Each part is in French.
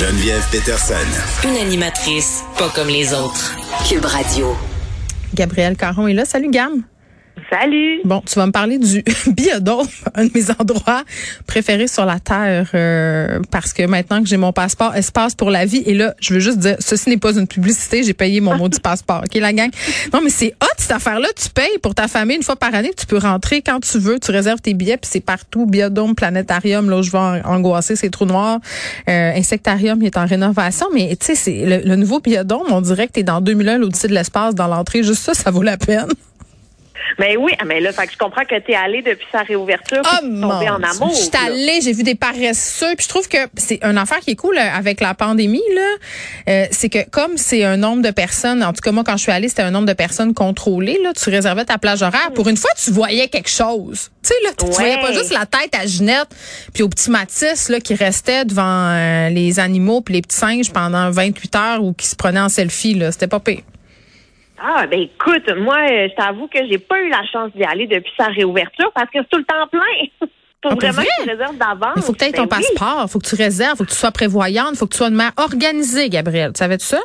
Geneviève Peterson. Une animatrice pas comme les autres. Cube Radio. Gabrielle Caron est là. Salut, Gam. Salut. Bon, tu vas me parler du biodôme, un de mes endroits préférés sur la terre, euh, parce que maintenant que j'ai mon passeport espace pour la vie, et là, je veux juste dire, ceci n'est pas une publicité, j'ai payé mon maudit passeport, ok la gang? Non, mais c'est hot cette affaire-là, tu payes pour ta famille une fois par année, tu peux rentrer quand tu veux, tu réserves tes billets, puis c'est partout, biodôme, planétarium, là où je vais angoisser, c'est trou noir, euh, insectarium, il est en rénovation, mais tu sais, c'est le, le, nouveau biodôme, on dirait que t'es dans 2001, l'Odyssée de l'espace, dans l'entrée, juste ça, ça vaut la peine. Mais oui, ah, mais là, fait que je comprends que tu es allé depuis sa réouverture, oh, tu tombé en amour. Je suis allée, j'ai vu des paresseux, puis je trouve que c'est une affaire qui est cool euh, avec la pandémie là, euh, c'est que comme c'est un nombre de personnes, en tout cas moi quand je suis allée, c'était un nombre de personnes contrôlées là, tu réservais ta plage horaire, pour une fois tu voyais quelque chose. Tu sais là, tu, Ouais. voyais pas juste la tête à Ginette puis au petit Matisse là qui restait devant euh, les animaux puis les petits singes pendant 28 heures ou qui se prenaient en selfie là, c'était pas pire. Ah, ben écoute, moi, euh, je t'avoue que j'ai pas eu la chance d'y aller depuis sa réouverture parce que c'est tout le temps plein. Faut Ah, vraiment vrai? que tu réserves d'avance. Il faut que tu aies ton Ben oui. passeport, faut que tu réserves, faut que tu sois prévoyante, faut que tu sois de manière organisée, Gabrielle. Tu savais-tu ça?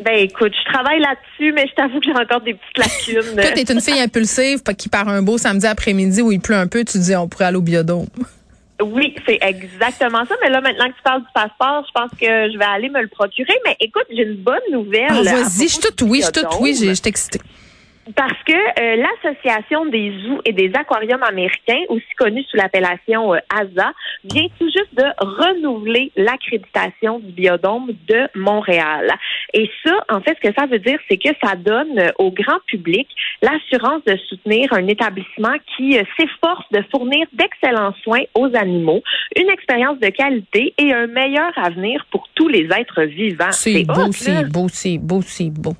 Ben écoute, je travaille là-dessus, mais je t'avoue que j'ai encore des petites lacunes. Toi, t'es une fille impulsive qui part un beau samedi après-midi où il pleut un peu, tu dis on pourrait aller au biodôme. Oui, c'est exactement ça. Mais là, maintenant que tu parles du passeport, je pense que je vais aller me le procurer. Mais écoute, j'ai une bonne nouvelle. Ah, vas-y, je suis toute oui, je suis toute oui, je suis excitée. Parce que euh, l'Association des zoos et des aquariums américains, aussi connue sous l'appellation euh, ASA, vient tout juste de renouveler l'accréditation du biodôme de Montréal. Et ça, en fait, ce que ça veut dire, c'est que ça donne euh, au grand public l'assurance de soutenir un établissement qui euh, s'efforce de fournir d'excellents soins aux animaux, une expérience de qualité et un meilleur avenir pour tous les êtres vivants. C'est beau, c'est beau, c'est beau, c'est beau.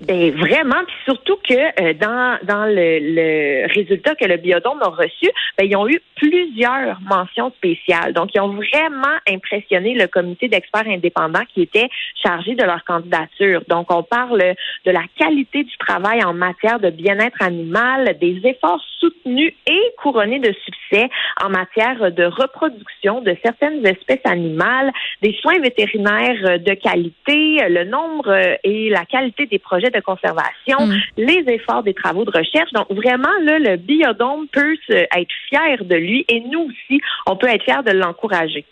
Ben vraiment, puis surtout que euh, dans dans le, le résultat que le biodôme a reçu, ben, ils ont eu plusieurs mentions spéciales. Donc ils ont vraiment impressionné le comité d'experts indépendants qui était chargé de leur candidature. Donc on parle de la qualité du travail en matière de bien-être animal, des efforts soutenus et couronnés de succès en matière de reproduction de certaines espèces animales, des soins vétérinaires de qualité, le nombre et la qualité des projets de conservation, Mm. les efforts des travaux de recherche. Donc vraiment, là, le biodôme peut être fier de lui et nous aussi, on peut être fiers de l'encourager.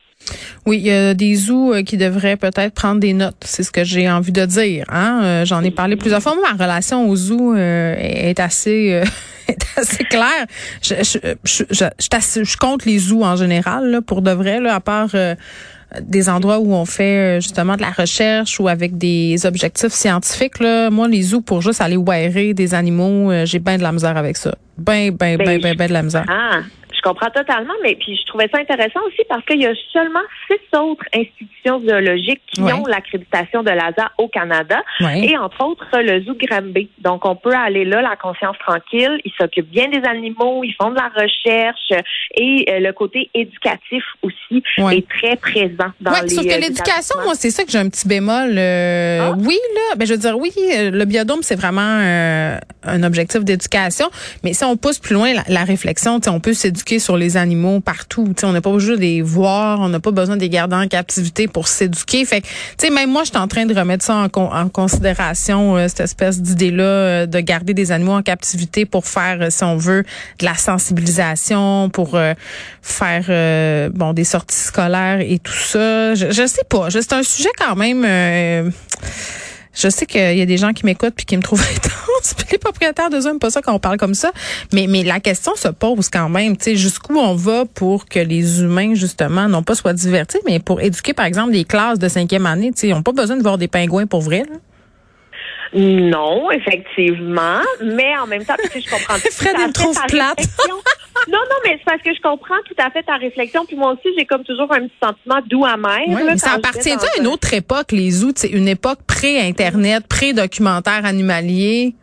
Oui, il y a des zoos euh, qui devraient peut-être prendre des notes. C'est ce que j'ai envie de dire. Hein? Euh, J'en ai parlé plusieurs fois. Moi, ma relation aux zoos euh, est assez, euh, est assez claire. Je, je, je, je, je, t'ass- je compte les zoos en général, là, pour de vrai, là, à part des endroits où on fait euh, justement de la recherche ou avec des objectifs scientifiques. Là. Moi, les zoos, pour juste aller wirer des animaux, euh, j'ai bien de la misère avec ça. Ben, ben, ben, Ben, ben, ben de la misère. Ah, je comprends totalement, mais puis je trouvais ça intéressant aussi parce qu'il y a seulement six autres institutions zoologiques qui Ouais. ont l'accréditation de l'ASA au Canada. Ouais. Et entre autres, le zoo Granby. Donc, on peut aller là, la conscience tranquille. Ils s'occupent bien des animaux, ils font de la recherche et euh, le côté éducatif aussi Ouais. est très présent dans les sauf que euh, l'éducation, moi, c'est ça que j'ai un petit bémol. euh, Ah. Oui, là, ben je veux dire, oui, le biodôme, c'est vraiment euh, un objectif d'éducation. Mais si on pousse plus loin la, la réflexion, tu sais, on peut s'éduquer sur les animaux partout. On n'a pas besoin de les voir, on n'a pas besoin de les garder en captivité pour s'éduquer. Fait que, même moi, je suis en train de remettre ça en, con- en considération, euh, cette espèce d'idée-là euh, de garder des animaux en captivité pour faire, euh, si on veut, de la sensibilisation, pour faire, bon, des sorties scolaires et tout ça. Je, sais pas. C'est un sujet quand même. je sais qu'il y a des gens qui m'écoutent puis qui me trouvent intense. Les propriétaires de Zoom, pas ça qu'on parle comme ça. Mais, mais la question se pose quand même, tu sais, jusqu'où on va pour que les humains, justement, non pas soient divertis, mais pour éduquer, par exemple, des classes de cinquième année, tu sais, ils n'ont pas besoin de voir des pingouins pour vrai. Là. Non, effectivement, mais en même temps, tu sais, je comprends tout Fred, à il me fait trouve plate. Non, non, mais c'est parce que je comprends tout à fait ta réflexion. Puis moi aussi, j'ai comme toujours un petit sentiment doux amer. Ouais, là, ça appartient à une un- autre époque, les zoos, c'est une époque pré-internet, pré-documentaire animalier?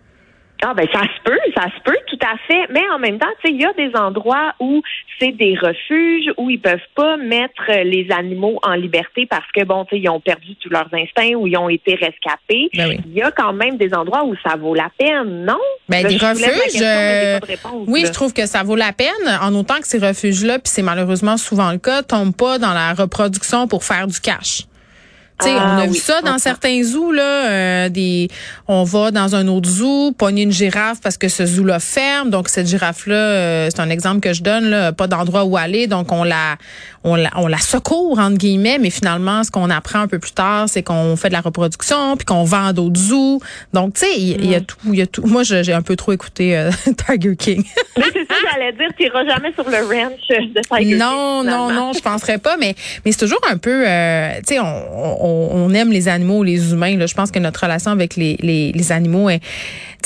Ah ben ça se peut, ça se peut tout à fait, mais en même temps, tu sais, il y a des endroits où c'est des refuges où ils peuvent pas mettre euh, les animaux en liberté parce que bon, tu sais, ils ont perdu tous leurs instincts ou ils ont été rescapés. Ben oui. Il y a quand même des endroits où ça vaut la peine, non? Ben, Là, des je refuges, question, euh, pas de réponse, Oui, là. je trouve que ça vaut la peine, en autant que ces refuges-là, puis c'est malheureusement souvent le cas, tombent pas dans la reproduction pour faire du cash. On Ah a vu ça dans certains zoos là, euh, des on va dans un autre zoo, pogner une girafe parce que ce zoo là ferme, donc cette girafe là, c'est un exemple que je donne là, pas d'endroit où aller, donc on la on la on la secourt entre guillemets, mais finalement ce qu'on apprend un peu plus tard, c'est qu'on fait de la reproduction puis qu'on vend d'autres zoos. Donc tu sais, il y, a tout, il y a tout. Moi j'ai un peu trop écouté euh, Tiger King. Mais c'est ça, j'allais dire, tu n'iras jamais sur le ranch de Tiger Non, King, non, finalement. non, je penserais pas, mais mais c'est toujours un peu, euh, tu sais, on, on, on aime les animaux, les humains. Là, je pense que notre relation avec les, les, les animaux est,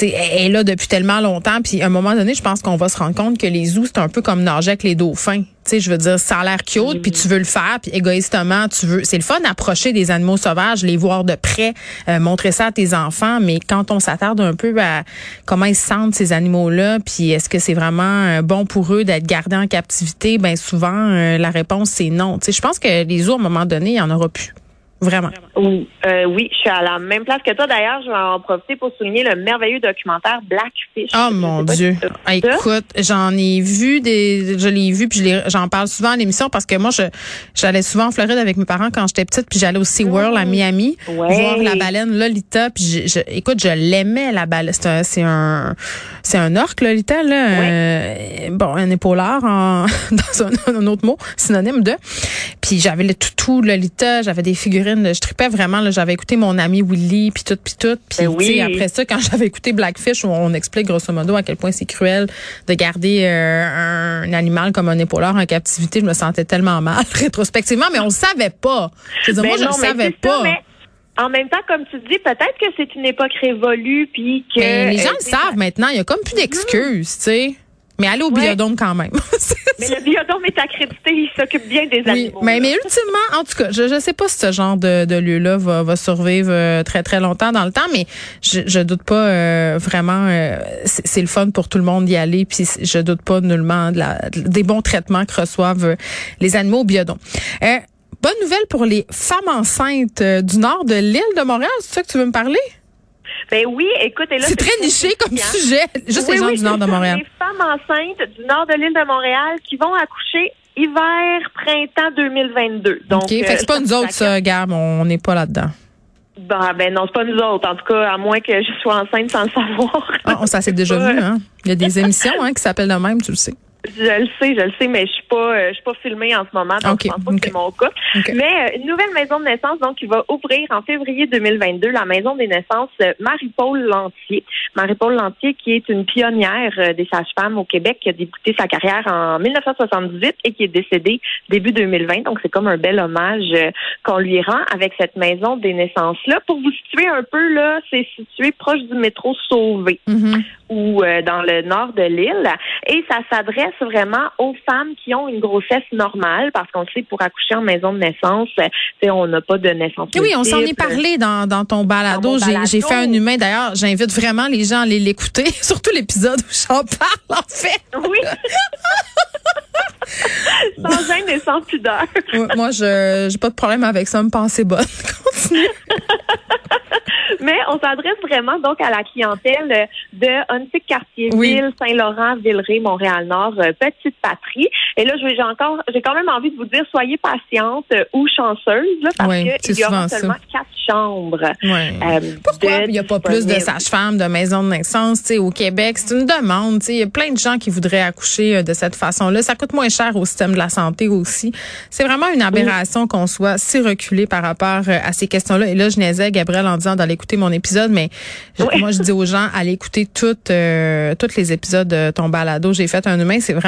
est là depuis tellement longtemps. Puis à un moment donné, je pense qu'on va se rendre compte que les zoos c'est un peu comme nager avec les dauphins. Tu sais, je veux dire, ça a l'air cute, puis tu veux le faire, puis égoïstement, tu veux. C'est le fun d'approcher des animaux sauvages, les voir de près, euh, montrer ça à tes enfants. Mais quand on s'attarde un peu à comment ils se sentent ces animaux-là, puis est-ce que c'est vraiment euh, bon pour eux d'être gardés en captivité, ben souvent euh, la réponse c'est non. Tu sais, je pense que les zoos à un moment donné, il y en aura plus. Vraiment. Oui, euh, oui, je suis à la même place que toi. D'ailleurs, je vais en profiter pour souligner le merveilleux documentaire Blackfish. Oh mon Dieu. si Ah. Écoute, j'en ai vu des, je l'ai vu puis je j'en parle souvent à l'émission parce que moi, je, j'allais souvent en Floride avec mes parents quand j'étais petite puis j'allais au SeaWorld à Miami Ouais. voir la baleine Lolita puis je, je- écoute, je l'aimais la baleine. C'est un, c'est un, orque Lolita là. Euh, bon, un épaulard en, dans un, un autre mot, synonyme de. Puis j'avais le toutou Lolita, j'avais des figurines, je tripais vraiment là, j'avais écouté mon ami Willy puis tout puis tout puis Ben oui. après ça quand j'avais écouté Blackfish où on explique grosso modo à quel point c'est cruel de garder euh, un animal comme un épauleur en captivité, je me sentais tellement mal rétrospectivement mais on le savait pas. Je dire, Ben moi je le savais ça, pas. mais en même temps, comme tu dis, peut-être que c'est une époque révolue, puis que Mais les gens euh, le savent maintenant, il y a comme plus d'excuses, tu sais. Mais aller au Ouais. biodôme quand même. Mais le biodôme est accrédité, il s'occupe bien des Oui, animaux. mais, mais ultimement, en tout cas, je ne sais pas si ce genre de, de lieu-là va, va survivre euh, très, très longtemps dans le temps, mais je, je doute pas euh, vraiment, euh, c'est le fun pour tout le monde d'y aller, puis je doute pas nullement de la, de- des bons traitements que reçoivent euh, les animaux au biodôme. Euh, bonne nouvelle pour les femmes enceintes du nord de l'île de Montréal, c'est ça que tu veux me parler? Ben oui, écoute, et là, C'est très niché comme sujet, juste Oui, les gens oui, du nord de Montréal. Les femmes enceintes du nord de l'île de Montréal qui vont accoucher hiver, printemps 2022. Donc, OK, fait que euh, c'est pas nous autres, ça, Gab, on n'est pas là-dedans. Ben, ben non, c'est pas nous autres. En tout cas, à moins que je sois enceinte sans le savoir. Ah, on ça s'est déjà vu, hein? Il y a des émissions hein, qui s'appellent de même, tu le sais. Je le sais, je le sais, mais je suis pas, euh, je suis pas filmée en ce moment, donc Ok, je pense pas que c'est mon cas. Mais euh, une nouvelle maison de naissance, donc, qui va ouvrir en février 2022, la maison des naissances euh, Marie-Paul Lantier. Marie-Paul Lantier, qui est une pionnière euh, des sages-femmes au Québec, qui a débuté sa carrière en 1978 et qui est décédée début 2020. Donc, c'est comme un bel hommage qu'on lui rend avec cette maison des naissances-là. Pour vous situer un peu, là, c'est situé proche du métro Sauvé Mhm. ou dans le nord de l'île. Et ça s'adresse vraiment aux femmes qui ont une grossesse normale, parce qu'on le sait, pour accoucher en maison de naissance, euh, on n'a pas de naissance. Oui, on s'en est parlé dans, dans ton balado. Balado. j'ai fait un humain. D'ailleurs, j'invite vraiment les gens à aller l'écouter, surtout l'épisode où j'en parle, en fait. Oui. sans gêne et sans pudeur. Moi, je j'ai pas de problème avec ça, me penser bonne. Continue. Mais on s'adresse vraiment donc à la clientèle de Huntsic, Cartierville, Oui. Saint-Laurent, Villeray, Montréal-Nord, euh, Petite Patrie. Et là, j'ai encore, j'ai quand même envie de vous dire, soyez patiente euh, ou chanceuse, là, parce Oui, que c'est il y aura ça. seulement quatre chambres. Euh, Pourquoi? il n'y a pas plus de sages-femmes, de maisons de naissance, au Québec? C'est une demande. Il y a plein de gens qui voudraient accoucher de cette façon-là. Ça coûte moins cher au système de la santé aussi. C'est vraiment une aberration qu'on soit si reculé par rapport euh, à ces questions-là. Et là, je niaisais Gabriel en disant d'aller écouter mon épisode, mais je- Oui. moi, je dis aux gens, allez écouter toutes, euh, tous les épisodes de ton balado. J'ai fait un humain. C'est vraiment